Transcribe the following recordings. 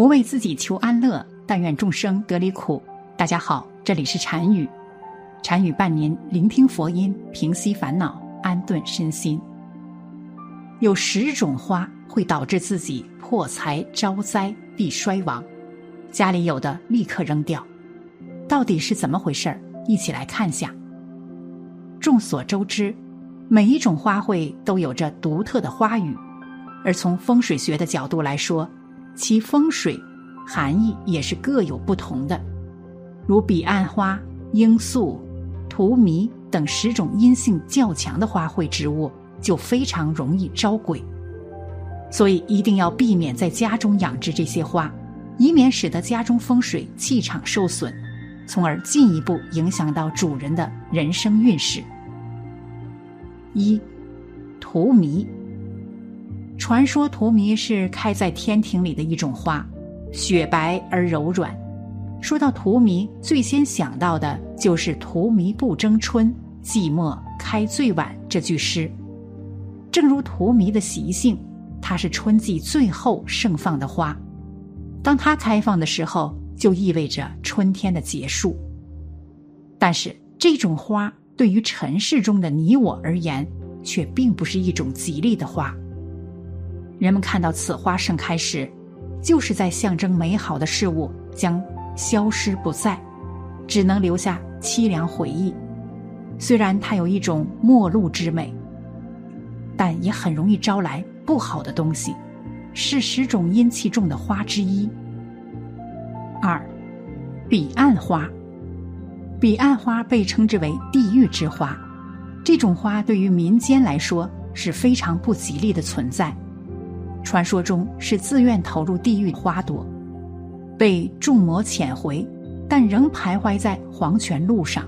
不为自己求安乐，但愿众生得离苦。大家好，这里是禅语，禅语伴您聆听佛音，平息烦恼，安顿身心。有十种花会导致自己破财招灾必衰亡，家里有的立刻扔掉。到底是怎么回事儿？一起来看下。众所周知，每一种花卉都有着独特的花语，而从风水学的角度来说。其风水含义也是各有不同的，如彼岸花、罂粟、荼蘼等十种阴性较强的花卉植物，就非常容易招鬼。所以一定要避免在家中养殖这些花，以免使得家中风水气场受损，从而进一步影响到主人的人生运势。一，荼蘼。传说荼蘼是开在天庭里的一种花，雪白而柔软。说到荼蘼，最先想到的就是“荼蘼不争春，寂寞开最晚”这句诗。正如荼蘼的习性，它是春季最后盛放的花。当它开放的时候，就意味着春天的结束。但是，这种花对于尘世中的你我而言，却并不是一种吉利的花。人们看到此花盛开时，就是在象征美好的事物将消失不在，只能留下凄凉回忆。虽然它有一种陌路之美，但也很容易招来不好的东西，是十种阴气重的花之一。二，彼岸花，彼岸花被称之为地狱之花，这种花对于民间来说是非常不吉利的存在。传说中是自愿投入地狱花朵，被众魔遣回，但仍徘徊在黄泉路上。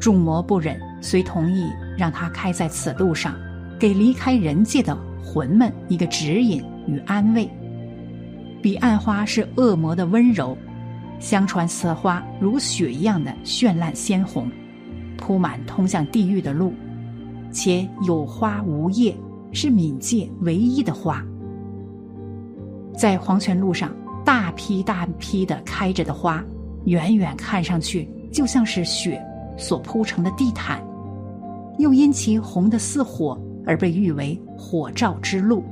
众魔不忍，遂同意让它开在此路上，给离开人界的魂们一个指引与安慰。彼岸花是恶魔的温柔，相传此花如雪一样的绚烂鲜红，铺满通向地狱的路，且有花无叶。是冥界唯一的花，在黄泉路上大批大批的开着的花，远远看上去就像是雪所铺成的地毯，又因其红的似火而被誉为“火照之路”，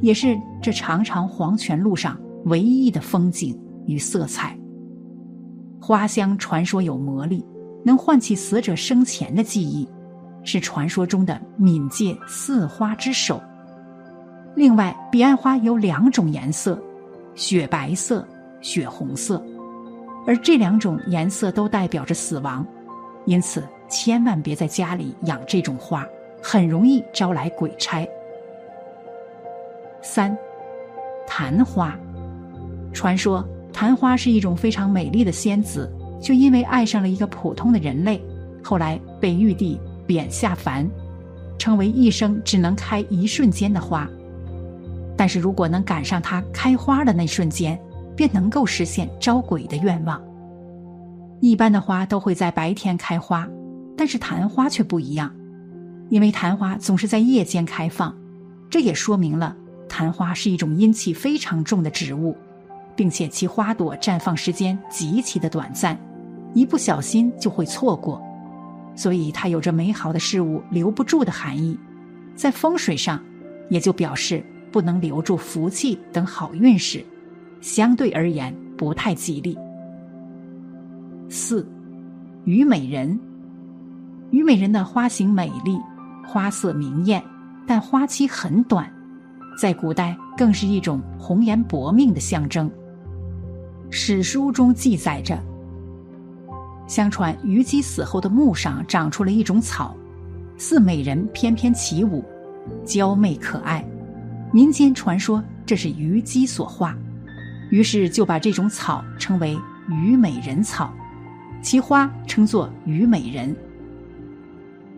也是这长长黄泉路上唯一的风景与色彩。花香传说有魔力，能唤起死者生前的记忆。是传说中的冥界四花之首。另外，彼岸花有两种颜色：雪白色、雪红色，而这两种颜色都代表着死亡，因此千万别在家里养这种花，很容易招来鬼差。三，昙花，传说昙花是一种非常美丽的仙子，却因为爱上了一个普通的人类，后来被玉帝。贬下凡，成为一生只能开一瞬间的花。但是如果能赶上它开花的那瞬间，便能够实现招鬼的愿望。一般的花都会在白天开花，但是昙花却不一样，因为昙花总是在夜间开放。这也说明了昙花是一种阴气非常重的植物，并且其花朵绽放时间极其的短暂，一不小心就会错过。所以它有着美好的事物留不住的含义，在风水上，也就表示不能留住福气等好运势，相对而言不太吉利。四，虞美人。虞美人的花型美丽，花色明艳，但花期很短，在古代更是一种红颜薄命的象征。史书中记载着。相传虞姬死后的墓上长出了一种草，似美人翩翩起舞，娇媚可爱。民间传说这是虞姬所化，于是就把这种草称为虞美人草，其花称作虞美人。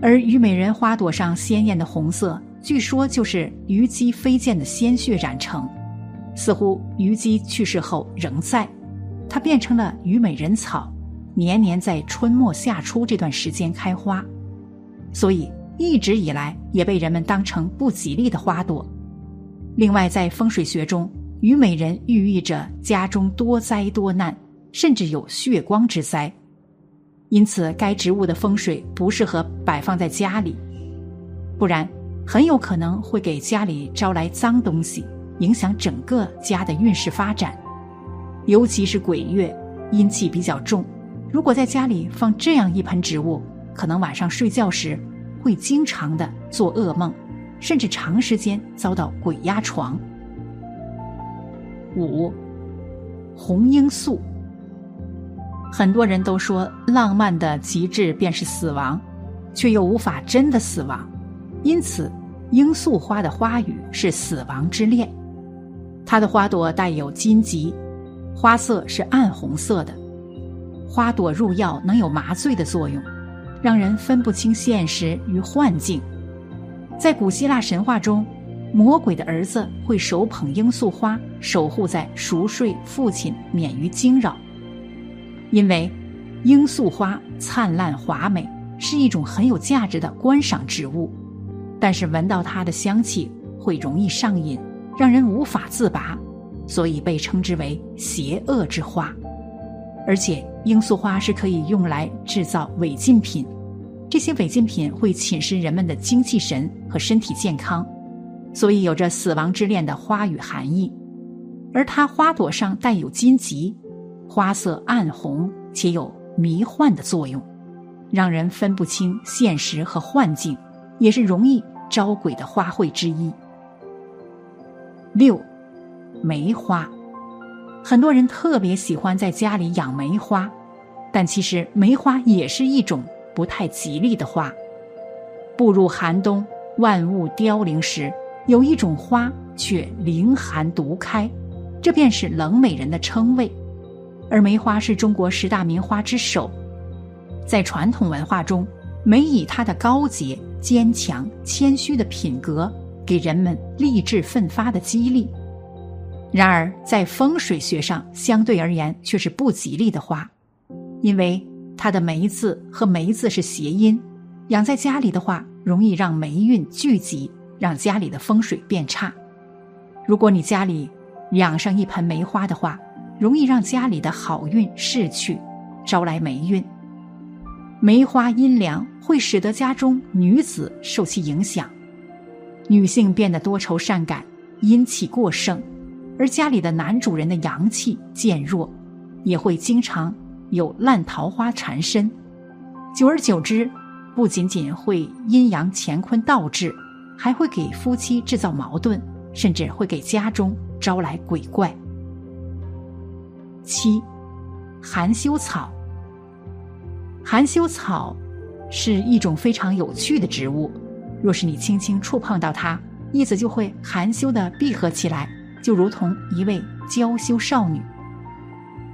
而虞美人花朵上鲜艳的红色，据说就是虞姬飞溅的鲜血染成，似乎虞姬去世后仍在，它变成了虞美人草。年年在春末夏初这段时间开花，所以一直以来也被人们当成不吉利的花朵。另外，在风水学中，虞美人寓意着家中多灾多难，甚至有血光之灾，因此该植物的风水不适合摆放在家里，不然很有可能会给家里招来脏东西，影响整个家的运势发展。尤其是鬼月，阴气比较重，如果在家里放这样一盆植物，可能晚上睡觉时会经常的做噩梦，甚至长时间遭到鬼压床。五，红罂粟。很多人都说浪漫的极致便是死亡，却又无法真的死亡，因此罂粟花的花语是死亡之恋。它的花朵带有荆棘，花色是暗红色的，花朵入药能有麻醉的作用，让人分不清现实与幻境。在古希腊神话中。魔鬼的儿子会手捧罂粟花，守护在熟睡父亲免于惊扰。因为罂粟花灿烂华美，是一种很有价值的观赏植物，但是闻到它的香气会容易上瘾，让人无法自拔，所以被称之为邪恶之花。而且罂粟花是可以用来制造违禁品，这些违禁品会侵蚀人们的精气神和身体健康。所以有着死亡之恋的花语含义，而它花朵上带有荆棘，花色暗红且有迷幻的作用，让人分不清现实和幻境，也是容易招鬼的花卉之一。六，梅花，很多人特别喜欢在家里养梅花，但其实梅花也是一种不太吉利的花。步入寒冬，万物凋零时。有一种花却凌寒独开，这便是冷美人的称谓。而梅花是中国十大名花之首，在传统文化中，梅以它的高洁、坚强、谦虚的品格，给人们励志奋发的激励。然而，在风水学上，相对而言却是不吉利的花，因为它的梅字和梅字是谐音，养在家里的话，容易让霉运聚集。让家里的风水变差。如果你家里养上一盆梅花的话，容易让家里的好运逝去，招来霉运。梅花阴凉，会使得家中女子受其影响，女性变得多愁善感，阴气过盛，而家里的男主人的阳气渐弱，也会经常有烂桃花缠身。久而久之，不仅仅会阴阳乾坤倒置。还会给夫妻制造矛盾，甚至会给家中招来鬼怪。七，含羞草。含羞草是一种非常有趣的植物，若是你轻轻触碰到它，叶子就会含羞的闭合起来，就如同一位娇羞少女。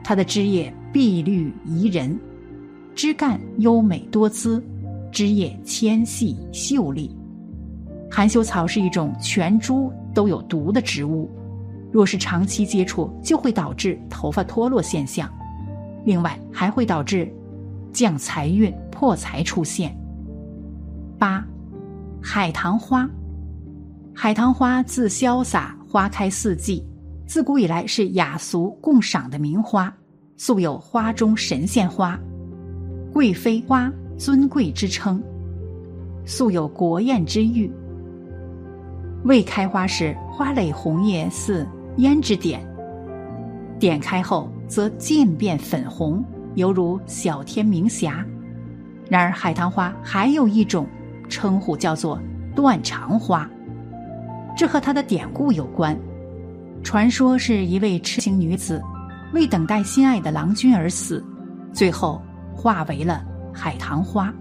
它的枝叶碧绿宜人，枝干优美多姿，枝叶纤细秀丽。含羞草是一种全株都有毒的植物，若是长期接触，就会导致头发脱落现象，另外还会导致降财运、破财出现。八，海棠花。海棠花自潇洒，花开四季，自古以来是雅俗共赏的名花，素有“花中神仙花”、“贵妃花”尊贵之称，素有“国宴之誉”。未开花时，花蕾红叶似胭脂点；点开后，则渐变粉红，犹如小天明霞。然而，海棠花还有一种称呼，叫做断肠花，这和他的典故有关。传说是一位痴情女子，为等待心爱的郎君而死，最后化为了海棠花。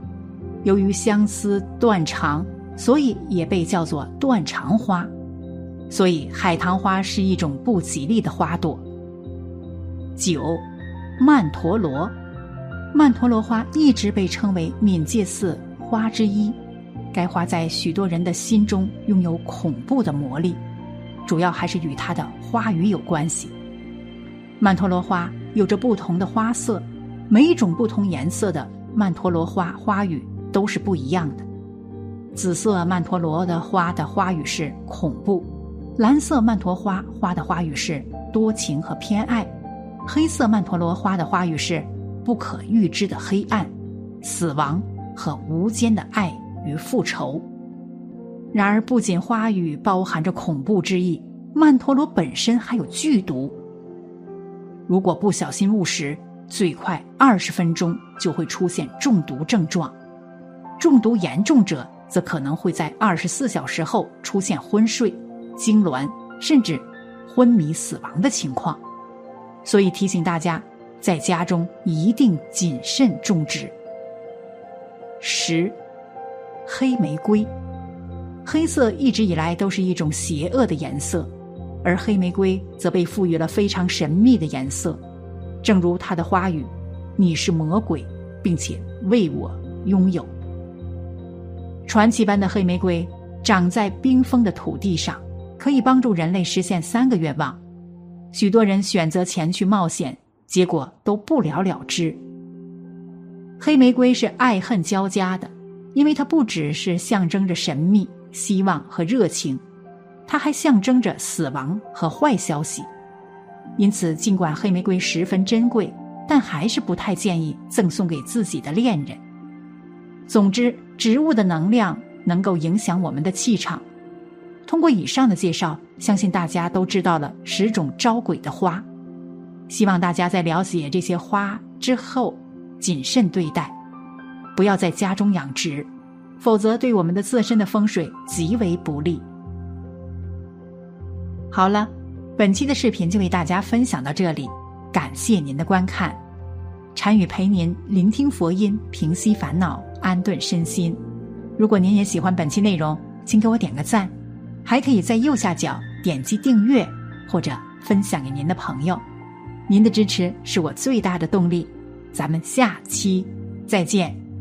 由于相思断肠。所以也被叫做断肠花，所以海棠花是一种不吉利的花朵。九，曼陀罗，曼陀罗花一直被称为冥界四花之一。该花在许多人的心中拥有恐怖的魔力，主要还是与它的花语有关系。曼陀罗花有着不同的花色，每一种不同颜色的曼陀罗花花语都是不一样的。紫色曼陀罗的花的花语是恐怖，蓝色曼陀花花的花语是多情和偏爱，黑色曼陀罗花的花语是不可预知的黑暗、死亡和无间的爱与复仇。然而，不仅花语包含着恐怖之意，曼陀罗本身还有剧毒。如果不小心误食，最快二十分钟就会出现中毒症状，中毒严重者则可能会在二十四小时后出现昏睡、痉挛，甚至昏迷死亡的情况。所以提醒大家，在家中一定谨慎种植。十，黑玫瑰，黑色一直以来都是一种邪恶的颜色，而黑玫瑰则被赋予了非常神秘的颜色。正如它的花语，你是魔鬼，并且为我拥有。传奇般的黑玫瑰长在冰封的土地上，可以帮助人类实现三个愿望。许多人选择前去冒险，结果都不了了之。黑玫瑰是爱恨交加的，因为它不只是象征着神秘、希望和热情，它还象征着死亡和坏消息。因此，尽管黑玫瑰十分珍贵，但还是不太建议赠送给自己的恋人。总之，植物的能量能够影响我们的气场。通过以上的介绍，相信大家都知道了十种招鬼的花。希望大家在了解这些花之后，谨慎对待，不要在家中养殖，否则对我们的自身的风水极为不利。好了。本期的视频就为大家分享到这里，感谢您的观看。禅语陪您聆听佛音，平息烦恼，安顿身心。如果您也喜欢本期内容，请给我点个赞，还可以在右下角点击订阅或者分享给您的朋友。您的支持是我最大的动力。咱们下期再见。